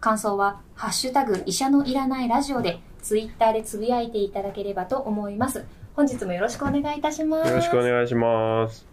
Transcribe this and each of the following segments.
感想は「ハッシュタグ医者のいらないラジオ」でツイッターでつぶやいていただければと思います。本日もよろしくお願いいたします。よろしくお願いします。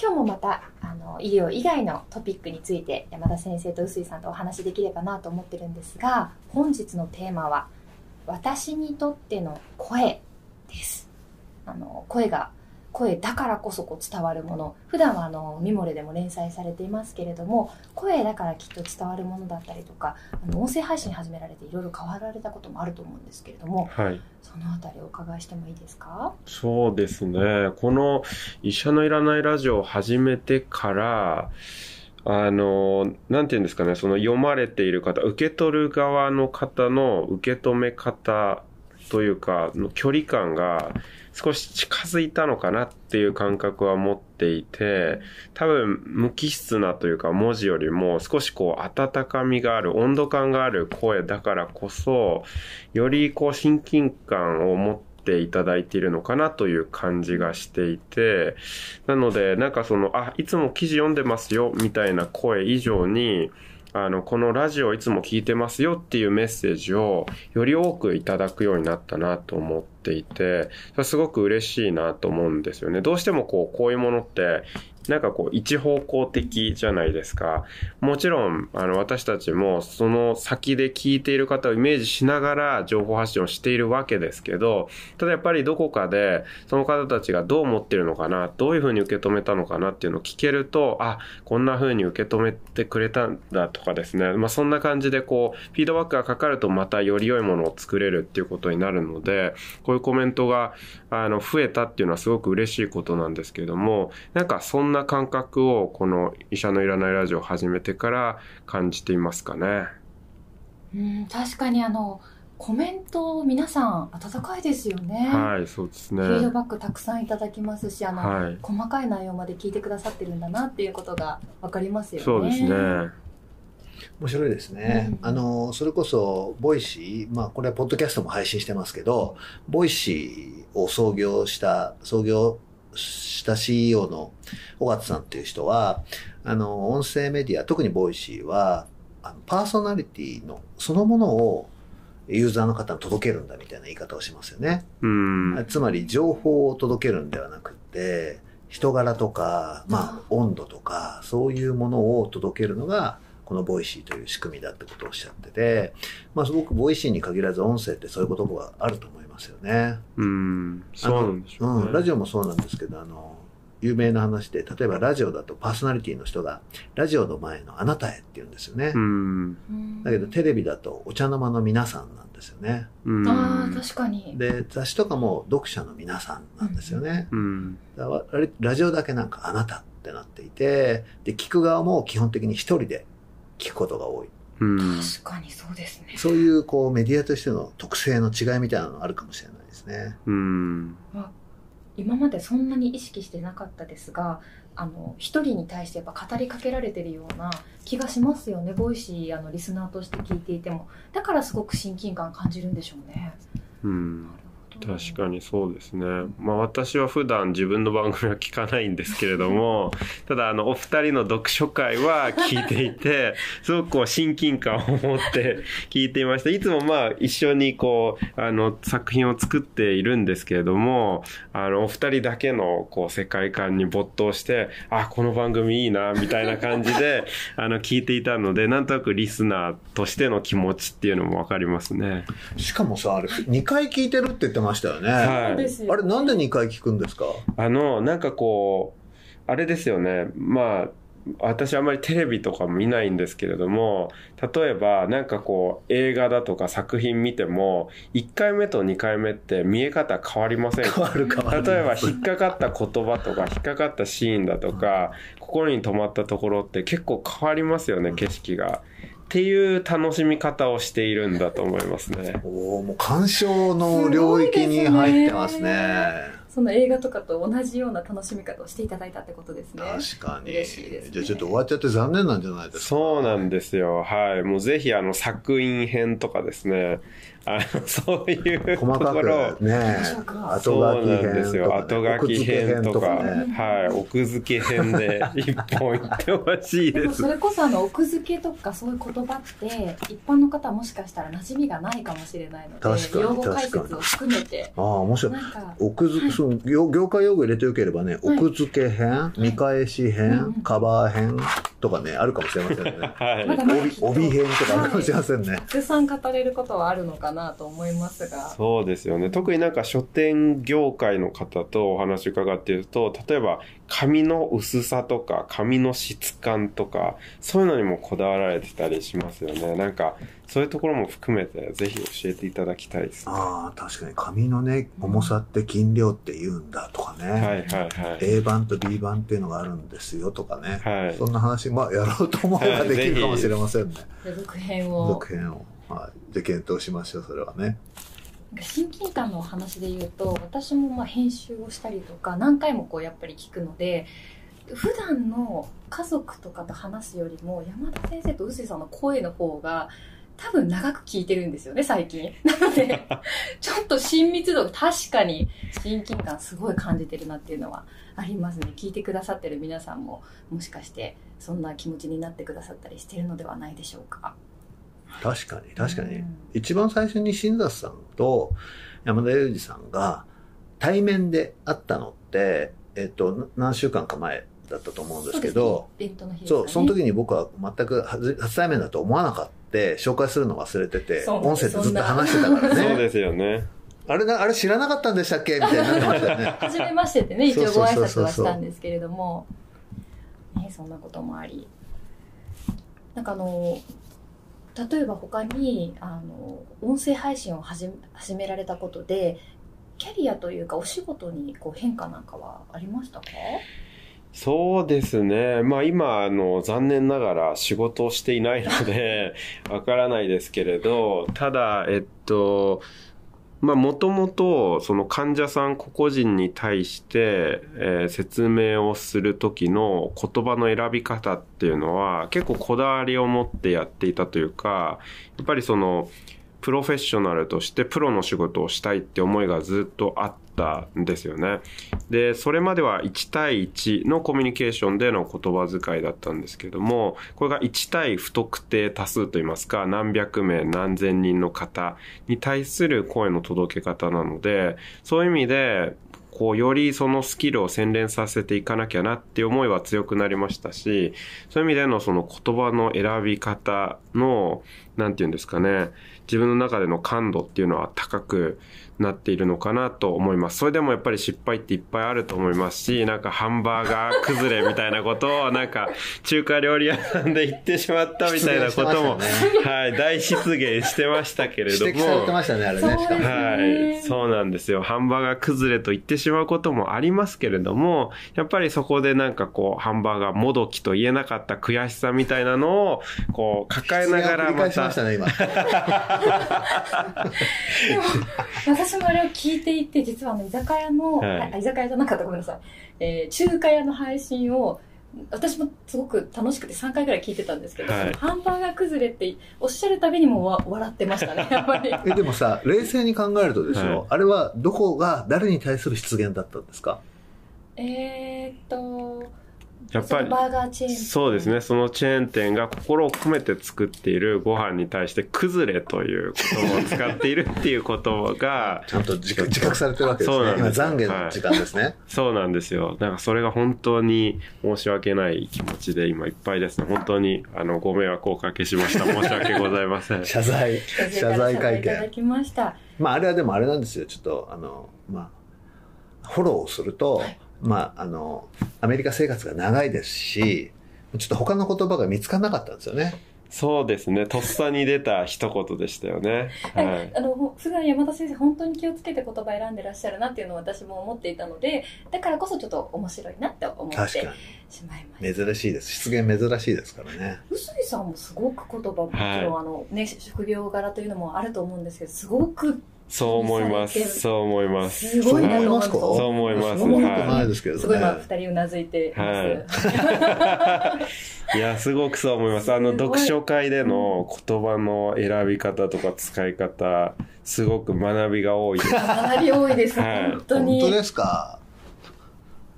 今日もまたあの医療以外のトピックについて山田先生と臼井さんとお話しできればなと思ってるんですが本日のテーマは「私にとっての声」です。あの声が声だからこそこう伝わるもの。普段はあのミモレでも連載されていますけれども声だからきっと伝わるものだったりとかあの音声配信始められていろいろ変わられたこともあると思うんですけれどもはい。そのあたりお伺いしてもいいですか？そうですね。この医者のいらないラジオを始めてからあの、なんていうんですかね、その読まれている方、受け取る側の方の受け止め方というか、の距離感が少し近づいたのかなっていう感覚は持っていて、多分無機質なというか文字よりも少しこう温かみがある、温度感がある声だからこそ、よりこう親近感を持っていただいているのかなという感じがしていて、なので、なんかその、あ、いつも記事読んでますよ、みたいな声以上に、あの、このラジオいつも聞いてますよっていうメッセージをより多くいただくようになったなと思っていて、それすごく嬉しいなと思うんですよね。どうしてもこう、こういうものって、なんかこう、一方向的じゃないですか。もちろん、あの、私たちもその先で聞いている方をイメージしながら情報発信をしているわけですけど、ただやっぱりどこかでその方たちがどう思ってるのかな、どういうふうに受け止めたのかなっていうのを聞けると、あ、こんな風に受け止めてくれたんだとかですね。まあそんな感じでこう、フィードバックがかかるとまたより良いものを作れるっていうことになるので、こういうコメントが、あの、増えたっていうのはすごく嬉しいことなんですけども、なんかそんな感覚をこの医者のいらないラジオを始めてから感じていますかね？うん確かにあのコメント皆さん温かいですよね、はい、そうですね。フィードバックたくさんいただきますしあの、はい。細かい内容まで聞いてくださってるんだなっていうことが分かりますよねそうですね。面白いですね。うんあの、それこそ、 Voicy、まあ、これはポッドキャストも配信してますけど、 Voicy を創業した、創業した CEO の緒方さんっていう人は、あの、音声メディア、特に Voicy は、あのパーソナリティのそのものをユーザーの方に届けるんだみたいな言い方をしますよね。うん。つまり情報を届けるんではなくって、人柄とか、まあ、温度とか、そういうものを届けるのが、この Voicy という仕組みだってことをおっしゃってて、まあ、すごく Voicy に限らず音声ってそういうことがあると思いますよね。うん。そうなんでしょうね。うん、ラジオもそうなんですけど、あの、有名な話で、例えばラジオだとパーソナリティの人が、ラジオの前のあなたへって言うんですよね。うん。うんだけどテレビだとお茶の間の皆さんなんですよね。うん。ああ確かにで、雑誌とかも読者の皆さんなんですよね。うん。ラジオだけなんかあなたってなっていて、で、聞く側も基本的に一人で聞くことが多い。うん。確かにそうですねそういうこうメディアとしての特性の違いみたいなのがあるかもしれないですね。うん。今までそんなに意識してなかったですがあの一人に対してやっぱ語りかけられてるような気がしますよね Voicy あのリスナーとして聞いていてもだからすごく親近感感じるんでしょうねうん。なる確かにそうですね。まあ私は普段自分の番組は聞かないんですけれども、ただあのお二人の読書会は聞いていて、すごくこう親近感を持って 聞いていました。いつもまあ一緒にこう、あの作品を作っているんですけれども、あのお二人だけのこう世界観に没頭して、あ、この番組いいな、みたいな感じで、あの聞いていたので、なんとなくリスナーとしての気持ちっていうのもわかりますね。しかもさ、あれ、2回聞いてるって言ってましたよね。はいあれ、なんで2回聞くんですか？あの、なんかこう、あれですよね。まあ、私あんまりテレビとか見ないんですけれども、例えばなんかこう映画だとか作品見ても、1回目と2回目って見え方変わりませんか変わる変わる。例えば引っかかった言葉とか引っかかったシーンだとか、心に留まったところって結構変わりますよね、景色が。っていう楽しみ方をしているんだと思いますね。おもう鑑賞の領域に入ってますね。その映画とかと同じような楽しみ方をしていただいたってことですね。確かに。嬉しいですねじゃあちょっと終わっちゃって残念なんじゃないですか。そうなんですよ。はい。もうぜひあの作品編とかですね。あの、そういうと細かころね、後書きそうなんですよ。編とか、後ね、書き編とか、ね。はい。奥付け編で 一本いってほしいですでもそ。れこそあの奥付けとかそういう言葉って一般の方はもしかしたら馴染みがないかもしれないので確かに用語解説を含めてああ、面白い。なんか奥付け、その業業界用語入れてよければね、奥付け編、見返し編、うんカバー編とかね、あるかもしれませんね。はい。帯帯編とかあるかもしれませんね。たくさん語れることはあるのかなと思いますがそうですよね。特になんか書店業界の方とお話伺っていると、例えば紙の薄さとか紙の質感とか、そういうのにもこだわられてたりしますよね。なんか、そういうところも含めてぜひ教えていただきたいですね。はああ、確かに紙のね、重さって斤量って言うんだとかね。いはいはい。A 版と B 版っていうのがあるんですよとかね。はいそんな話、まあ、やろうと思えばできるかもしれませんね。続編を続編を。はい。で、検討しましょう、それはね。親近感のお話で言うと私もまあ編集をしたりとか何回もこうやっぱり聞くので普段の家族とかと話すよりも山田先生と臼井さんの声の方が多分長く聞いてるんですよね最近。なので ちょっと親密度確かに親近感すごい感じてるなっていうのはありますね。聞いてくださってる皆さんももしかしてそんな気持ちになってくださったりしてるのではないでしょうか確かに、確かに。うん一番最初に新里さんと山田裕二さんが対面で会ったのって、えっと、何週間か前だったと思うんですけど、そうそう、その時に僕は全く初初対面だと思わなかった。紹介するの忘れてて、そう音声でずっと話してたからね。そうですよね。あれな、あれ知らなかったんでしたっけ？みたいになってましたよね。初めましてってね、一応ご挨そうそうそうそう拶はしたんですけれども、ね、そんなこともあり。なんかあの、例えば他に、あの、音声配信を始め始められたことで、キャリアというかお仕事にこう変化なんかはありましたか？そうですね。まあ今、あの、残念ながら仕事をしていないので、わからないですけれど、ただ、えっと、まあもともと、その患者さん個々人に対して、えー説明をする時の言葉の選び方っていうのは、結構こだわりを持ってやっていたというか、やっぱりその、プロフェッショナルとしてプロの仕事をしたいって思いがずっとあったんですよね。で、それまでは1対1のコミュニケーションでの言葉遣いだったんですけども、これが1対不特定多数といいますか、何百名何千人の方に対する声の届け方なので、そういう意味で、こう、よりそのスキルを洗練させていかなきゃなっていう思いは強くなりましたし、そういう意味でのその言葉の選び方の、なんていうんですかね、自分の中での感度っていうのは高くなっているのかなと思います。それでもやっぱり失敗っていっぱいあると思いますし、なんかハンバーガー崩れみたいなことを、なんか中華料理屋さんで言ってしまったみたいなことも、出現してましたはい、大失言してましたけれども。指摘されてましたね、あれね。はい。そうなんですよ。ハンバーガー崩れと言ってしまうこともありますけれども、やっぱりそこでなんかこう、ハンバーガーもどきと言えなかった悔しさみたいなのを、こう、抱えながらまた返しました、ね、今。でも私もあれを聞いていて実はあの居酒屋の、はい。あ居酒屋じゃなかったごめんなさい、えー中華屋の配信を私もすごく楽しくて3回ぐらい聞いてたんですけど、はい。ハンバーガー崩れっておっしゃるたびにもわ笑ってましたねやっぱり。え、でもさ、冷静に考えるとですよ、はい。あれはどこが誰に対する失言だったんですか？えーっとやっぱりその、バーガーチェーンそうですね。そのチェーン店が心を込めて作っているご飯に対して崩れという言葉を使っているっていうことが、ちゃんと自覚自覚されてるわけですね。今、懺悔の時間ですね。そうなんですよ。なんかそれが本当に申し訳ない気持ちで今いっぱいですね。本当にあのご迷惑をおかけしました。申し訳ございません。謝罪、謝罪会いただ見。きましたまあ、あれはでもあれなんですよ。ちょっと、あの、まあ、フォローをすると、まあ、あの、アメリカ生活が長いですし、ちょっと他の言葉が見つからなかったんですよね。そうですね。とっさに出た一言でしたよね。はい。あの普段山田先生本当に気をつけて言葉選んでらっしゃるなっていうのを私も思っていたのでだからこそちょっと面白いなって思ってしまいましたに。珍しいです。出現珍しいですからね。臼井さんもすごく言葉もちろん、あのね職業柄というのもあると思うんですけどすごくそう思います。そう思います。すごいなと思うそう思いますか？そう思います。そんなことなはいですけどね。すごい今二人うなずいています、い。いや、すごくそう思います。あの、すごい読書会での言葉の選び方とか使い方、すごく学びが多いです。かなり多いです、はい本当に本当ですか？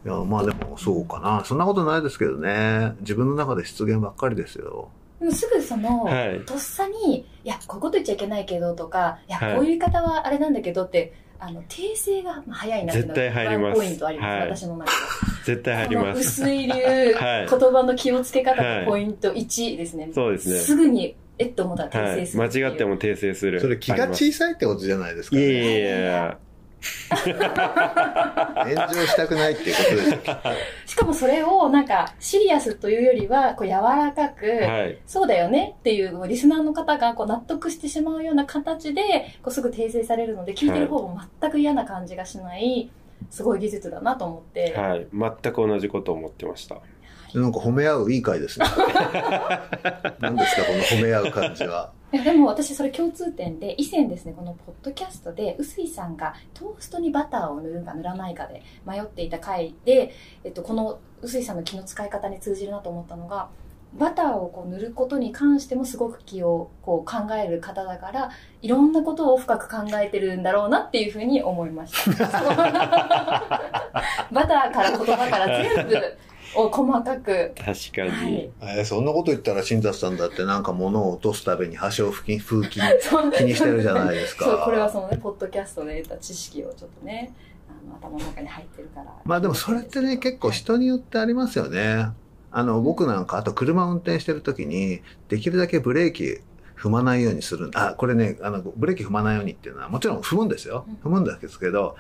いや、まあでもそうかな。そんなことないですけどね。自分の中で出現ばっかりですよ。すぐその、はいとっさに「いやこういうこと言っちゃいけないけど」とか「いやはいこういう言い方はあれなんだけど」ってあの訂正が早いなっていうの絶対入りますワンポイントあります、はい私の中で絶対入りこのます。薄い流、はい言葉の気をつけ方のポイント1ですね、そうですね。すぐにえっと思ったら訂はい。正するっていう、間違っても訂正する。それ気が小さいってことじゃないですか、いね。やいやいや。炎上したくないっていうことでしょ。しかもそれをなんかシリアスというよりはこう柔らかく、はい。そうだよねっていうリスナーの方がこう納得してしまうような形でこうすぐ訂正されるので聞いてる方も全く嫌な感じがしないすごい技術だなと思って、はい。全く同じことを思ってました。なんか褒め合ういい回ですね。何ですか、この褒め合う感じは。でも私それ共通点で以前ですねこのポッドキャストで臼井さんがトーストにバターを塗るか塗らないかで迷っていた回で、えっと、この臼井さんの気の使い方に通じるなと思ったのがバターをこう塗ることに関してもすごく気をこう考える方だからいろんなことを深く考えてるんだろうなっていうふうに思いました。バターから言葉から全部を細かく確かはに。いえーそんなこと言ったら新達さんだってなんか物を落とすたびに破傷風風気そう気にしてるじゃないですか。そうこれはそのねポッドキャストで得た知識をちょっとねあの頭の中に入ってるからまあでもそれってね、結構人によってありますよね。あの、僕なんか、あと車運転してる時に、できるだけブレーキ踏まないようにする。あ、これね、あの、ブレーキ踏まないようにっていうのは、もちろん踏むんですよ。踏むんですけど、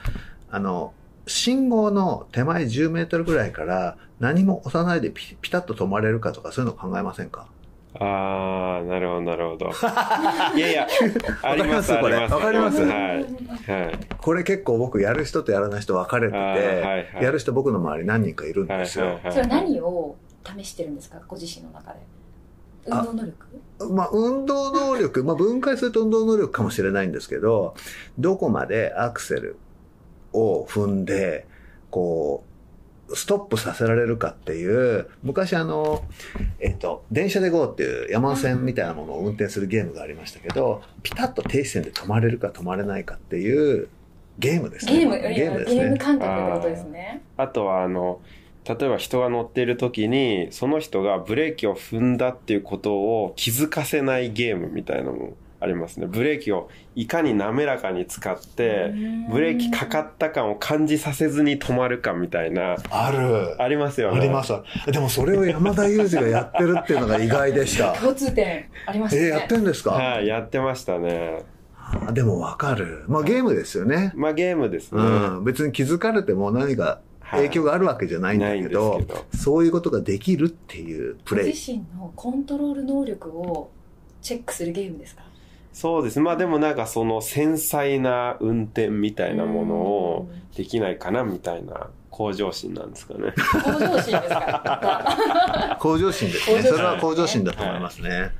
あの、信号の手前10メートルぐらいから何も押さないでピピタッと止まれるかとかそういうの考えませんか？ああ、なるほど、なるほど。いやいや、あります、あわかりりますす。まわかります？はい。はい。これ結構僕やる人とやらない人分かれてて、はいはいやる人僕の周り何人かいるんはい、ですよ。はい、はい。それは何を試してるんですか？ご自身の中で運動能力？まあ、運動能力、まあ、分解すると運動能力かもしれないんですけど、どこまでアクセルを踏んで、こう、ストップさせられるかっていう、昔あの、えっと、電車で GO っていう山手線みたいなものを運転するゲームがありましたけど、ピタッと停止線で止まれるか止まれないかっていうゲームですね。ゲームゲゲームですームね。感覚ってことですねあとは、あの、例えば人が乗っている時に、その人がブレーキを踏んだっていうことを気づかせないゲームみたいなのもありますね。ブレーキをいかに滑らかに使って、ブレーキかかった感を感じさせずに止まるかみたいな、ある。ありますよね。あります。でもそれを山田裕二がやってるっていうのが意外でした。共通点ありましたねえー、やってんですか、はい、やってましたね。あでもわかる。まあゲームですよね。まあゲームですね。うん。別に気づかれても何か影響があるわけじゃないんだけど、ないんですけそういうことができるっていうプレイ。ご自身のコントロール能力をチェックするゲームですか？そうです。まあでもなんかその繊細な運転みたいなものをできないかなみたいな向上心なんですかね。向上心ですか向上心ですね。それは向上心だと思いますね。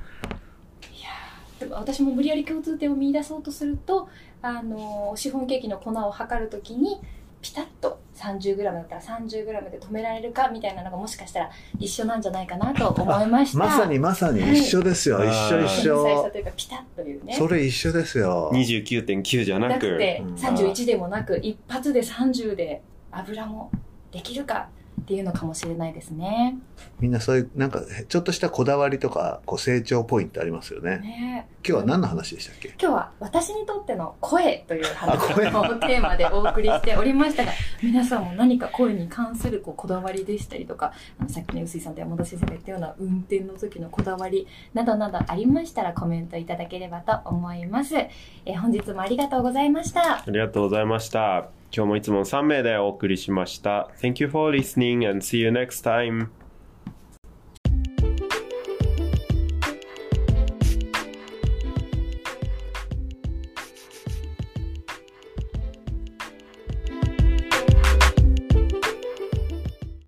でも私も無理やり共通点を見出そうとするとあのシフォンケーキの粉を測るときにピタッと 30g だったら 30g で止められるかみたいなのがもしかしたら一緒なんじゃないかなと思いましたまさにまさに一緒ですよ。はい一緒一緒。というかピタッというねそれ一緒ですよ。29.9じゃなく。なくてうん31でもなく一発で30で油もできるかっていうのかもしれないですね。みんなそういう、なんか、ちょっとしたこだわりとか、こう成長ポイントありますよね。ね今日は何の話でしたっけ？今日は私にとっての声という話をテーマでお送りしておりましたが、皆さんも何か声に関するこうこだわりでしたりとか、あのさっきね、臼井さんと山田先生が言ったような運転の時のこだわりなどなどありましたらコメントいただければと思います。えー本日もありがとうございました。ありがとうございました。今日もいつも3名でお送りしました。Thank you for listening and see you next time.